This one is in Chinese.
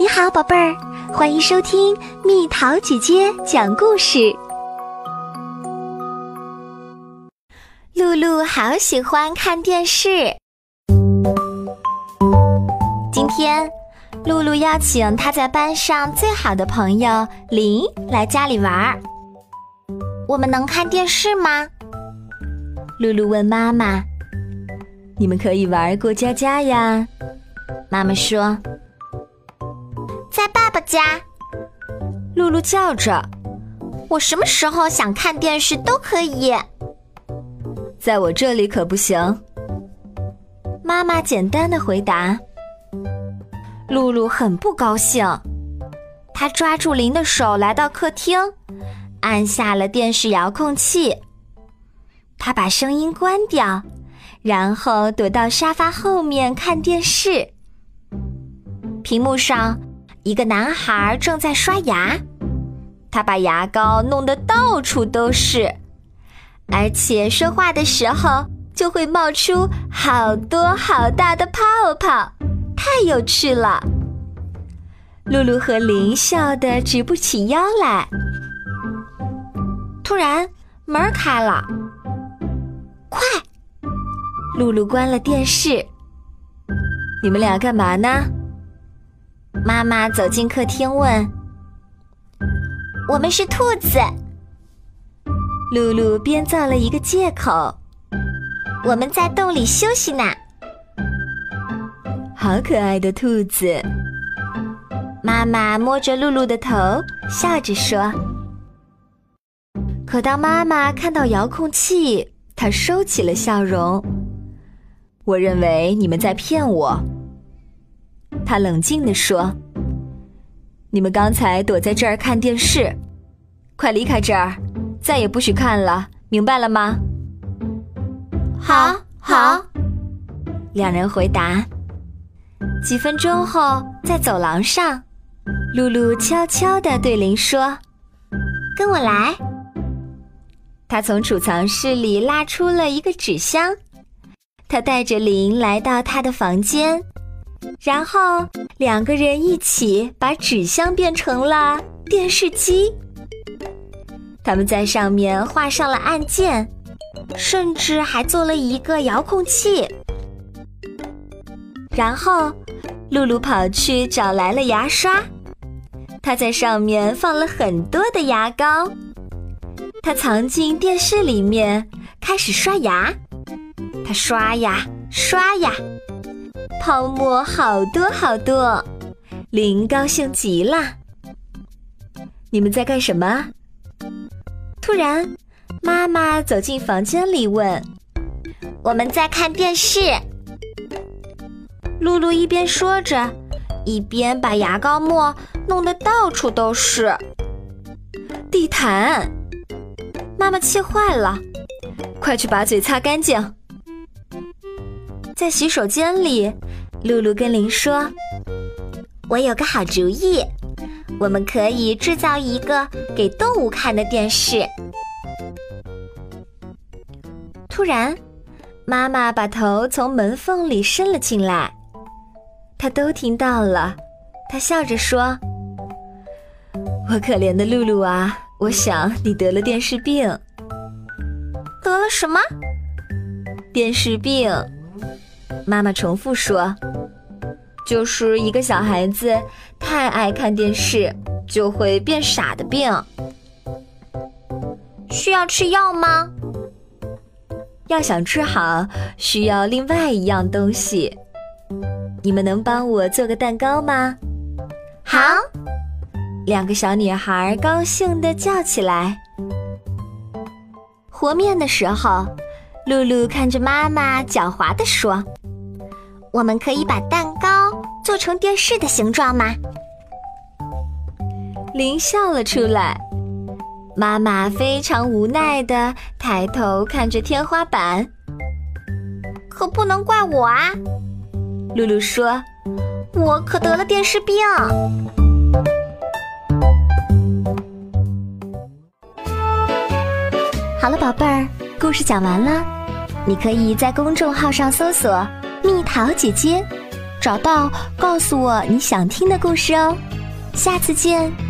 你好，宝贝儿，欢迎收听蜜桃姐姐讲故事。露露好喜欢看电视。今天，露露邀请她在班上最好的朋友林来家里玩儿。我们能看电视吗？露露问妈妈。你们可以玩过家家呀。妈妈说。家，露露叫着：“我什么时候想看电视都可以。”在我这里可不行。妈妈简单的回答。露露很不高兴，她抓住林的手来到客厅，按下了电视遥控器。她把声音关掉，然后躲到沙发后面看电视。屏幕上。一个男孩正在刷牙，他把牙膏弄得到处都是，而且说话的时候就会冒出好多好大的泡泡，太有趣了。露露和林笑得直不起腰来。突然门开了，快！露露关了电视。你们俩干嘛呢？妈妈走进客厅问：“我们是兔子。”露露编造了一个借口：“我们在洞里休息呢。”好可爱的兔子！妈妈摸着露露的头，笑着说。可当妈妈看到遥控器，她收起了笑容。我认为你们在骗我。他冷静地说：“你们刚才躲在这儿看电视，快离开这儿，再也不许看了，明白了吗？”“好，好。”两人回答。几分钟后，在走廊上，露露悄悄地对林说：“跟我来。”他从储藏室里拉出了一个纸箱，他带着林来到他的房间。然后两个人一起把纸箱变成了电视机，他们在上面画上了按键，甚至还做了一个遥控器。然后露露跑去找来了牙刷，她在上面放了很多的牙膏，她藏进电视里面开始刷牙，她刷呀刷呀。泡沫好多好多，林高兴极了。你们在干什么？突然，妈妈走进房间里问：“我们在看电视。”露露一边说着，一边把牙膏沫弄得到处都是。地毯！妈妈气坏了，快去把嘴擦干净。在洗手间里。露露跟林说：“我有个好主意，我们可以制造一个给动物看的电视。”突然，妈妈把头从门缝里伸了进来，她都听到了。她笑着说：“我可怜的露露啊，我想你得了电视病。”得了什么？电视病。妈妈重复说：“就是一个小孩子太爱看电视，就会变傻的病。需要吃药吗？要想治好，需要另外一样东西。你们能帮我做个蛋糕吗？”好，两个小女孩高兴地叫起来。和面的时候，露露看着妈妈，狡猾地说。我们可以把蛋做成电视的形状吗？林笑了出来。妈妈非常无奈的抬头看着天花板。可不能怪我啊！露露说：“我可得了电视病。”好了，宝贝儿，故事讲完了。你可以在公众号上搜索。蜜桃姐姐，找到告诉我你想听的故事哦。下次见。